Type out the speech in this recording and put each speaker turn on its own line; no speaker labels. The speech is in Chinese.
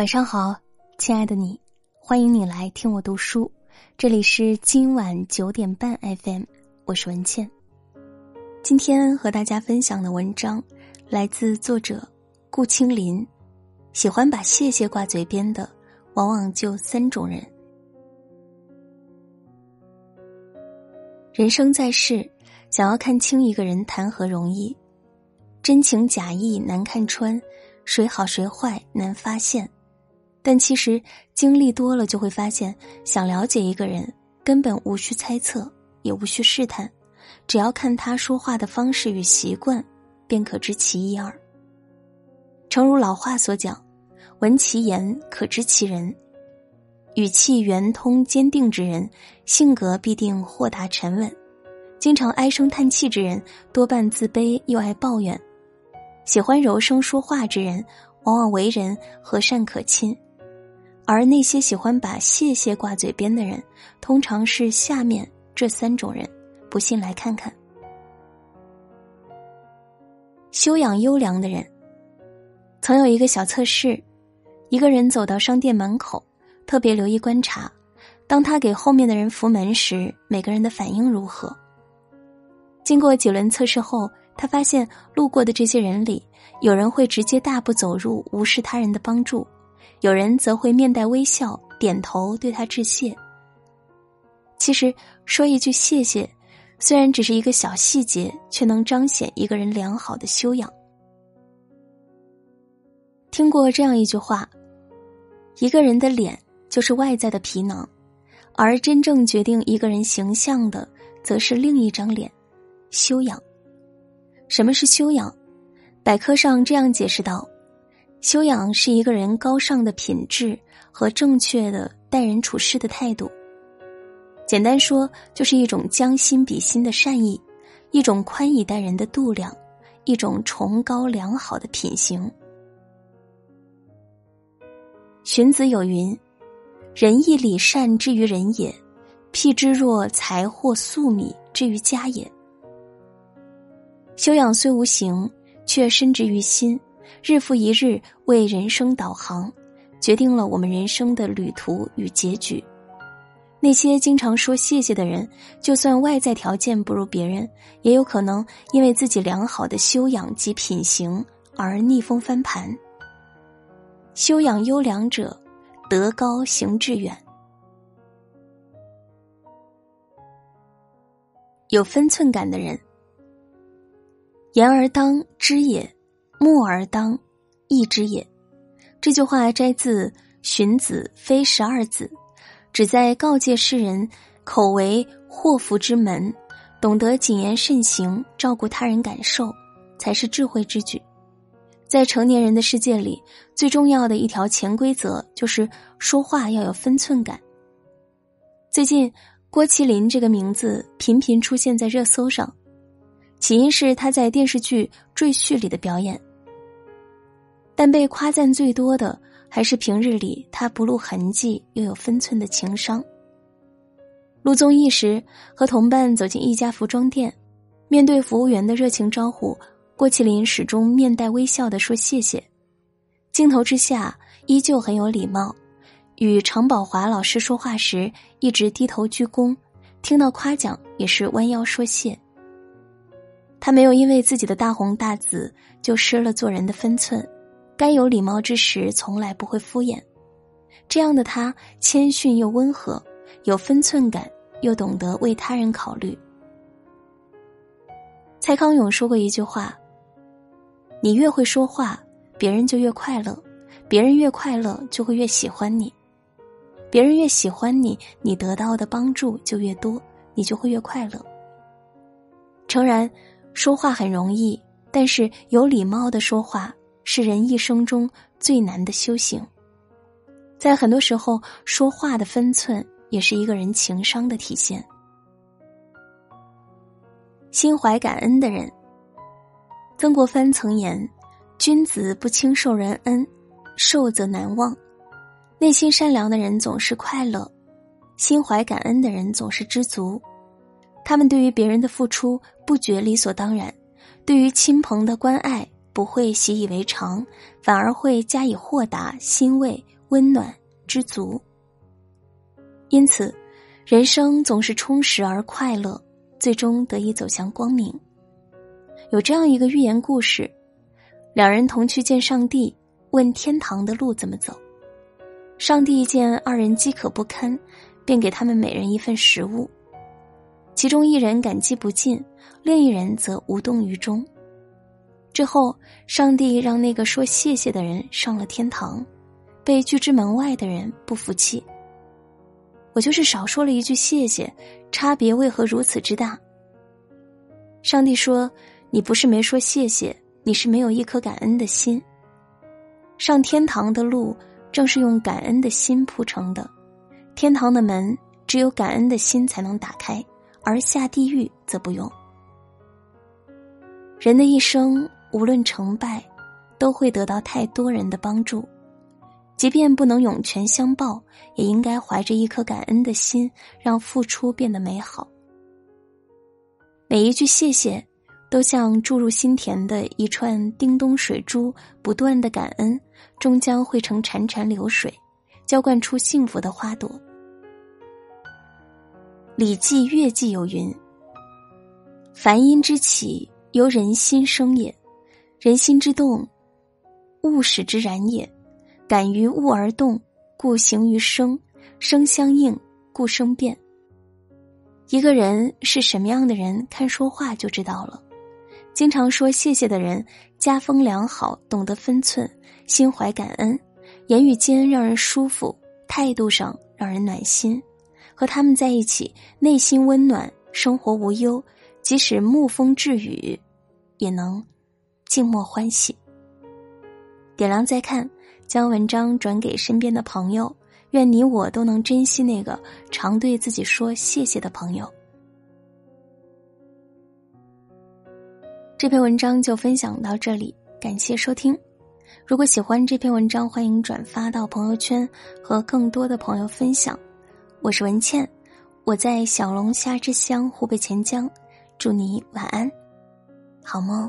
晚上好，亲爱的你，欢迎你来听我读书。这里是今晚九点半 FM，我是文倩。今天和大家分享的文章来自作者顾青林。喜欢把谢谢挂嘴边的，往往就三种人。人生在世，想要看清一个人，谈何容易？真情假意难看穿，谁好谁坏难发现。但其实经历多了，就会发现，想了解一个人，根本无需猜测，也无需试探，只要看他说话的方式与习惯，便可知其一二。诚如老话所讲：“闻其言，可知其人。”语气圆通坚定之人，性格必定豁达沉稳；经常唉声叹气之人，多半自卑又爱抱怨；喜欢柔声说话之人，往往为人和善可亲。而那些喜欢把谢谢挂嘴边的人，通常是下面这三种人。不信来看看。修养优良的人，曾有一个小测试：一个人走到商店门口，特别留意观察，当他给后面的人扶门时，每个人的反应如何？经过几轮测试后，他发现路过的这些人里，有人会直接大步走入，无视他人的帮助。有人则会面带微笑，点头对他致谢。其实说一句谢谢，虽然只是一个小细节，却能彰显一个人良好的修养。听过这样一句话：一个人的脸就是外在的皮囊，而真正决定一个人形象的，则是另一张脸——修养。什么是修养？百科上这样解释道。修养是一个人高尚的品质和正确的待人处事的态度。简单说，就是一种将心比心的善意，一种宽以待人的度量，一种崇高良好的品行。荀子有云：“仁义礼善之于人也，辟之若财货粟米之于家也。”修养虽无形，却深植于心。日复一日为人生导航，决定了我们人生的旅途与结局。那些经常说谢谢的人，就算外在条件不如别人，也有可能因为自己良好的修养及品行而逆风翻盘。修养优良者，德高行志远。有分寸感的人，言而当知也。默而当，义之也。这句话摘自《荀子·非十二子》，旨在告诫世人：口为祸福之门，懂得谨言慎行，照顾他人感受，才是智慧之举。在成年人的世界里，最重要的一条潜规则就是说话要有分寸感。最近，郭麒麟这个名字频频出现在热搜上，起因是他在电视剧《赘婿》里的表演。但被夸赞最多的还是平日里他不露痕迹又有分寸的情商。录综艺时，和同伴走进一家服装店，面对服务员的热情招呼，郭麒麟始终面带微笑的说谢谢。镜头之下依旧很有礼貌，与常宝华老师说话时一直低头鞠躬，听到夸奖也是弯腰说谢。他没有因为自己的大红大紫就失了做人的分寸。该有礼貌之时，从来不会敷衍。这样的他，谦逊又温和，有分寸感，又懂得为他人考虑。蔡康永说过一句话：“你越会说话，别人就越快乐；别人越快乐，就会越喜欢你；别人越喜欢你，你得到的帮助就越多，你就会越快乐。”诚然，说话很容易，但是有礼貌的说话。是人一生中最难的修行，在很多时候，说话的分寸也是一个人情商的体现。心怀感恩的人，曾国藩曾言：“君子不轻受人恩，受则难忘。”内心善良的人总是快乐，心怀感恩的人总是知足。他们对于别人的付出不觉理所当然，对于亲朋的关爱。不会习以为常，反而会加以豁达、欣慰、温暖、知足。因此，人生总是充实而快乐，最终得以走向光明。有这样一个寓言故事：两人同去见上帝，问天堂的路怎么走。上帝见二人饥渴不堪，便给他们每人一份食物。其中一人感激不尽，另一人则无动于衷。之后，上帝让那个说谢谢的人上了天堂，被拒之门外的人不服气。我就是少说了一句谢谢，差别为何如此之大？上帝说：“你不是没说谢谢，你是没有一颗感恩的心。上天堂的路正是用感恩的心铺成的，天堂的门只有感恩的心才能打开，而下地狱则不用。人的一生。”无论成败，都会得到太多人的帮助。即便不能涌泉相报，也应该怀着一颗感恩的心，让付出变得美好。每一句谢谢，都像注入心田的一串叮咚水珠，不断的感恩，终将汇成潺潺流水，浇灌出幸福的花朵。《礼记·乐记》有云：“凡音之起，由人心生也。”人心之动，物使之然也。感于物而动，故形于声；声相应，故生变。一个人是什么样的人，看说话就知道了。经常说谢谢的人，家风良好，懂得分寸，心怀感恩，言语间让人舒服，态度上让人暖心。和他们在一起，内心温暖，生活无忧，即使沐风致雨，也能。静默欢喜，点亮再看，将文章转给身边的朋友。愿你我都能珍惜那个常对自己说谢谢的朋友。这篇文章就分享到这里，感谢收听。如果喜欢这篇文章，欢迎转发到朋友圈和更多的朋友分享。我是文倩，我在小龙虾之乡湖北潜江，祝你晚安，好梦。